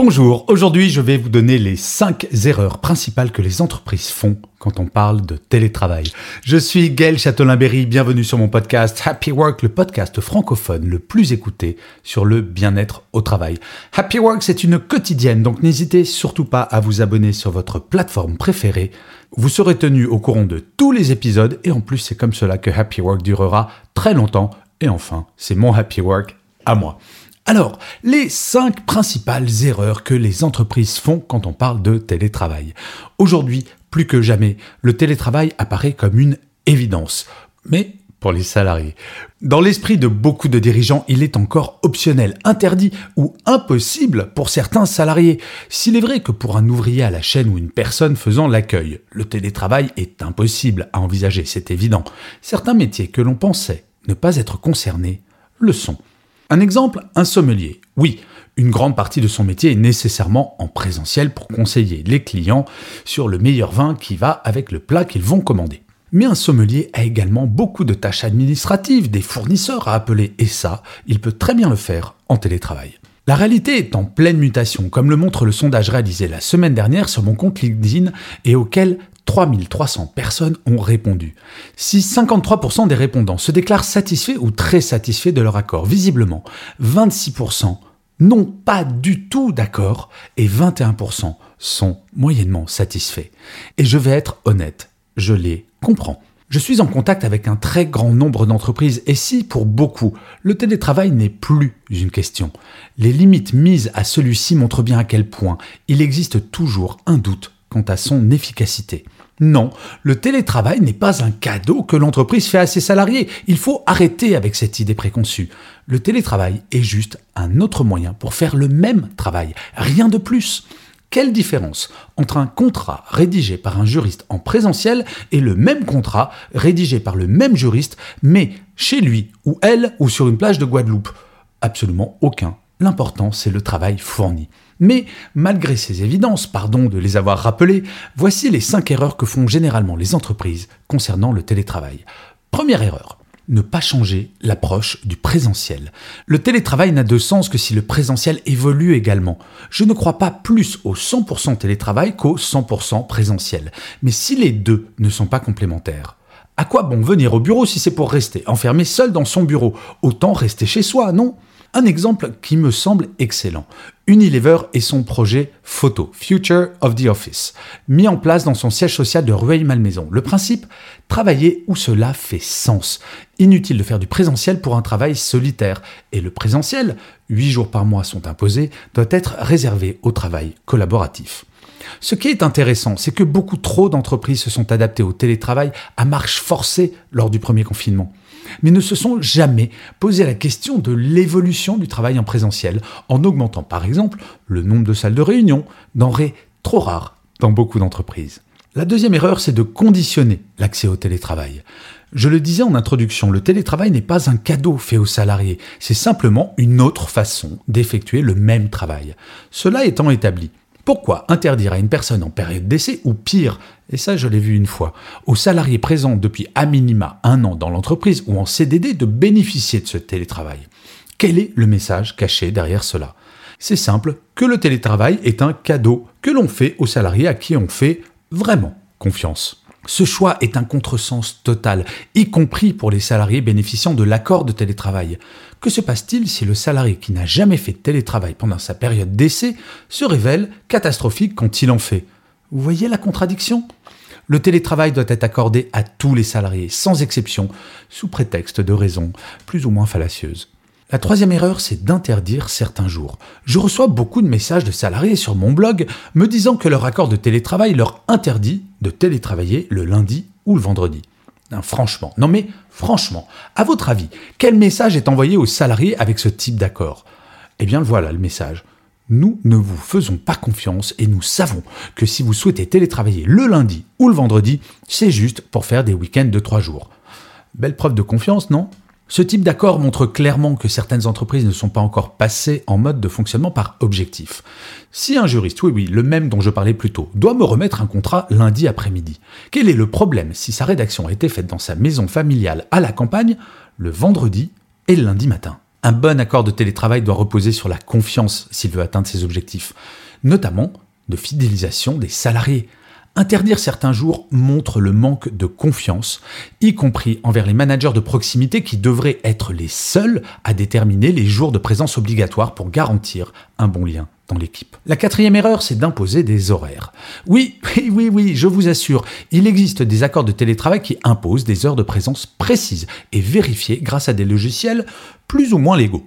Bonjour, aujourd'hui je vais vous donner les 5 erreurs principales que les entreprises font quand on parle de télétravail. Je suis Gaël Châtelain-Berry, bienvenue sur mon podcast Happy Work, le podcast francophone le plus écouté sur le bien-être au travail. Happy Work c'est une quotidienne, donc n'hésitez surtout pas à vous abonner sur votre plateforme préférée. Vous serez tenu au courant de tous les épisodes et en plus c'est comme cela que Happy Work durera très longtemps. Et enfin, c'est mon Happy Work à moi. Alors, les cinq principales erreurs que les entreprises font quand on parle de télétravail. Aujourd'hui, plus que jamais, le télétravail apparaît comme une évidence. Mais pour les salariés. Dans l'esprit de beaucoup de dirigeants, il est encore optionnel, interdit ou impossible pour certains salariés. S'il est vrai que pour un ouvrier à la chaîne ou une personne faisant l'accueil, le télétravail est impossible à envisager, c'est évident. Certains métiers que l'on pensait ne pas être concernés le sont. Un exemple, un sommelier. Oui, une grande partie de son métier est nécessairement en présentiel pour conseiller les clients sur le meilleur vin qui va avec le plat qu'ils vont commander. Mais un sommelier a également beaucoup de tâches administratives, des fournisseurs à appeler, et ça, il peut très bien le faire en télétravail. La réalité est en pleine mutation, comme le montre le sondage réalisé la semaine dernière sur mon compte LinkedIn et auquel 3300 personnes ont répondu. Si 53% des répondants se déclarent satisfaits ou très satisfaits de leur accord, visiblement, 26% n'ont pas du tout d'accord et 21% sont moyennement satisfaits. Et je vais être honnête, je les comprends. Je suis en contact avec un très grand nombre d'entreprises et si, pour beaucoup, le télétravail n'est plus une question, les limites mises à celui-ci montrent bien à quel point il existe toujours un doute quant à son efficacité. Non, le télétravail n'est pas un cadeau que l'entreprise fait à ses salariés. Il faut arrêter avec cette idée préconçue. Le télétravail est juste un autre moyen pour faire le même travail, rien de plus. Quelle différence entre un contrat rédigé par un juriste en présentiel et le même contrat rédigé par le même juriste, mais chez lui ou elle ou sur une plage de Guadeloupe? Absolument aucun. L'important, c'est le travail fourni. Mais malgré ces évidences, pardon de les avoir rappelées, voici les 5 erreurs que font généralement les entreprises concernant le télétravail. Première erreur, ne pas changer l'approche du présentiel. Le télétravail n'a de sens que si le présentiel évolue également. Je ne crois pas plus au 100% télétravail qu'au 100% présentiel. Mais si les deux ne sont pas complémentaires, à quoi bon venir au bureau si c'est pour rester enfermé seul dans son bureau? Autant rester chez soi, non? Un exemple qui me semble excellent. Unilever et son projet Photo, Future of the Office, mis en place dans son siège social de Rueil-Malmaison. Le principe Travailler où cela fait sens. Inutile de faire du présentiel pour un travail solitaire. Et le présentiel, 8 jours par mois sont imposés, doit être réservé au travail collaboratif. Ce qui est intéressant, c'est que beaucoup trop d'entreprises se sont adaptées au télétravail à marche forcée lors du premier confinement, mais ne se sont jamais posé la question de l'évolution du travail en présentiel, en augmentant par exemple le nombre de salles de réunion, denrées trop rares dans beaucoup d'entreprises. La deuxième erreur, c'est de conditionner l'accès au télétravail. Je le disais en introduction, le télétravail n'est pas un cadeau fait aux salariés, c'est simplement une autre façon d'effectuer le même travail. Cela étant établi, pourquoi interdire à une personne en période d'essai ou pire, et ça je l'ai vu une fois, aux salariés présents depuis à minima un an dans l'entreprise ou en CDD de bénéficier de ce télétravail? Quel est le message caché derrière cela? C'est simple, que le télétravail est un cadeau que l'on fait aux salariés à qui on fait vraiment confiance. Ce choix est un contresens total, y compris pour les salariés bénéficiant de l'accord de télétravail. Que se passe-t-il si le salarié qui n'a jamais fait de télétravail pendant sa période d'essai se révèle catastrophique quand il en fait? Vous voyez la contradiction? Le télétravail doit être accordé à tous les salariés, sans exception, sous prétexte de raisons plus ou moins fallacieuses. La troisième erreur, c'est d'interdire certains jours. Je reçois beaucoup de messages de salariés sur mon blog me disant que leur accord de télétravail leur interdit de télétravailler le lundi ou le vendredi. Franchement. Non mais franchement, à votre avis, quel message est envoyé aux salariés avec ce type d'accord? Eh bien voilà le message. Nous ne vous faisons pas confiance et nous savons que si vous souhaitez télétravailler le lundi ou le vendredi, c'est juste pour faire des week-ends de trois jours. Belle preuve de confiance, non? Ce type d'accord montre clairement que certaines entreprises ne sont pas encore passées en mode de fonctionnement par objectif. Si un juriste, oui oui, le même dont je parlais plus tôt, doit me remettre un contrat lundi après-midi, quel est le problème si sa rédaction a été faite dans sa maison familiale à la campagne le vendredi et le lundi matin? Un bon accord de télétravail doit reposer sur la confiance s'il veut atteindre ses objectifs, notamment de fidélisation des salariés. Interdire certains jours montre le manque de confiance, y compris envers les managers de proximité qui devraient être les seuls à déterminer les jours de présence obligatoires pour garantir un bon lien dans l'équipe. La quatrième erreur, c'est d'imposer des horaires. Oui, oui, oui, oui, je vous assure, il existe des accords de télétravail qui imposent des heures de présence précises et vérifiées grâce à des logiciels plus ou moins légaux.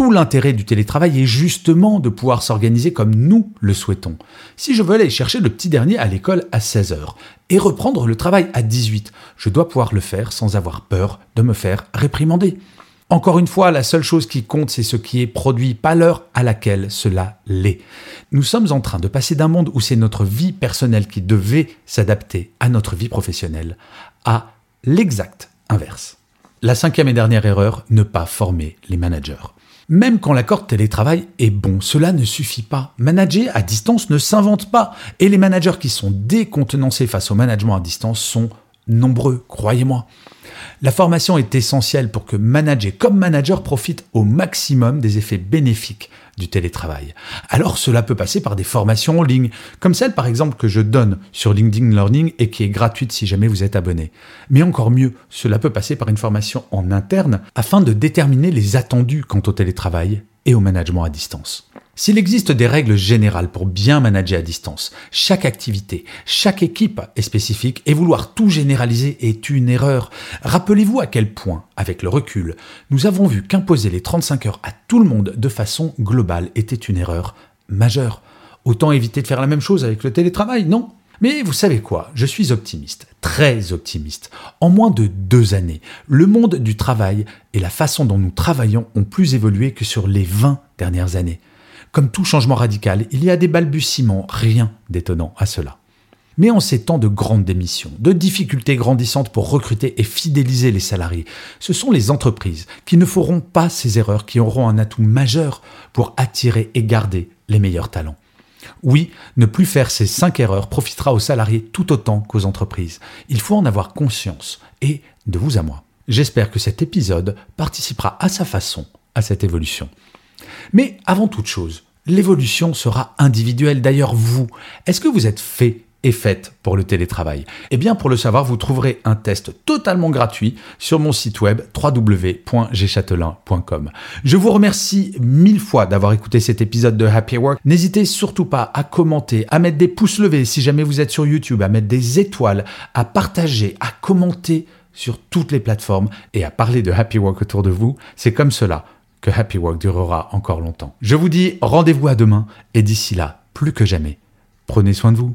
Tout l'intérêt du télétravail est justement de pouvoir s'organiser comme nous le souhaitons. Si je veux aller chercher le petit dernier à l'école à 16h et reprendre le travail à 18, je dois pouvoir le faire sans avoir peur de me faire réprimander. Encore une fois, la seule chose qui compte, c'est ce qui est produit, pas l'heure à laquelle cela l'est. Nous sommes en train de passer d'un monde où c'est notre vie personnelle qui devait s'adapter à notre vie professionnelle, à l'exact inverse. La cinquième et dernière erreur, ne pas former les managers. Même quand l'accord télétravail est bon, cela ne suffit pas. Manager à distance ne s'invente pas. Et les managers qui sont décontenancés face au management à distance sont nombreux, croyez-moi. La formation est essentielle pour que manager comme manager profite au maximum des effets bénéfiques du télétravail. Alors cela peut passer par des formations en ligne, comme celle par exemple que je donne sur LinkedIn Learning et qui est gratuite si jamais vous êtes abonné. Mais encore mieux, cela peut passer par une formation en interne afin de déterminer les attendus quant au télétravail et au management à distance. S'il existe des règles générales pour bien manager à distance, chaque activité, chaque équipe est spécifique et vouloir tout généraliser est une erreur. Rappelez-vous à quel point, avec le recul, nous avons vu qu'imposer les 35 heures à tout le monde de façon globale était une erreur majeure. Autant éviter de faire la même chose avec le télétravail, non? Mais vous savez quoi? Je suis optimiste, très optimiste. En moins de deux années, le monde du travail et la façon dont nous travaillons ont plus évolué que sur les 20 dernières années. Comme tout changement radical, il y a des balbutiements, rien d'étonnant à cela. Mais en ces temps de grandes démissions, de difficultés grandissantes pour recruter et fidéliser les salariés, ce sont les entreprises qui ne feront pas ces erreurs qui auront un atout majeur pour attirer et garder les meilleurs talents. Oui, ne plus faire ces cinq erreurs profitera aux salariés tout autant qu'aux entreprises. Il faut en avoir conscience, et de vous à moi. J'espère que cet épisode participera à sa façon à cette évolution. Mais avant toute chose, l'évolution sera individuelle. D'ailleurs, vous, est-ce que vous êtes fait et faite pour le télétravail Eh bien, pour le savoir, vous trouverez un test totalement gratuit sur mon site web www.gchatelain.com. Je vous remercie mille fois d'avoir écouté cet épisode de Happy Work. N'hésitez surtout pas à commenter, à mettre des pouces levés si jamais vous êtes sur YouTube, à mettre des étoiles, à partager, à commenter sur toutes les plateformes et à parler de Happy Work autour de vous. C'est comme cela que Happy Work durera encore longtemps. Je vous dis rendez-vous à demain et d'ici là, plus que jamais, prenez soin de vous.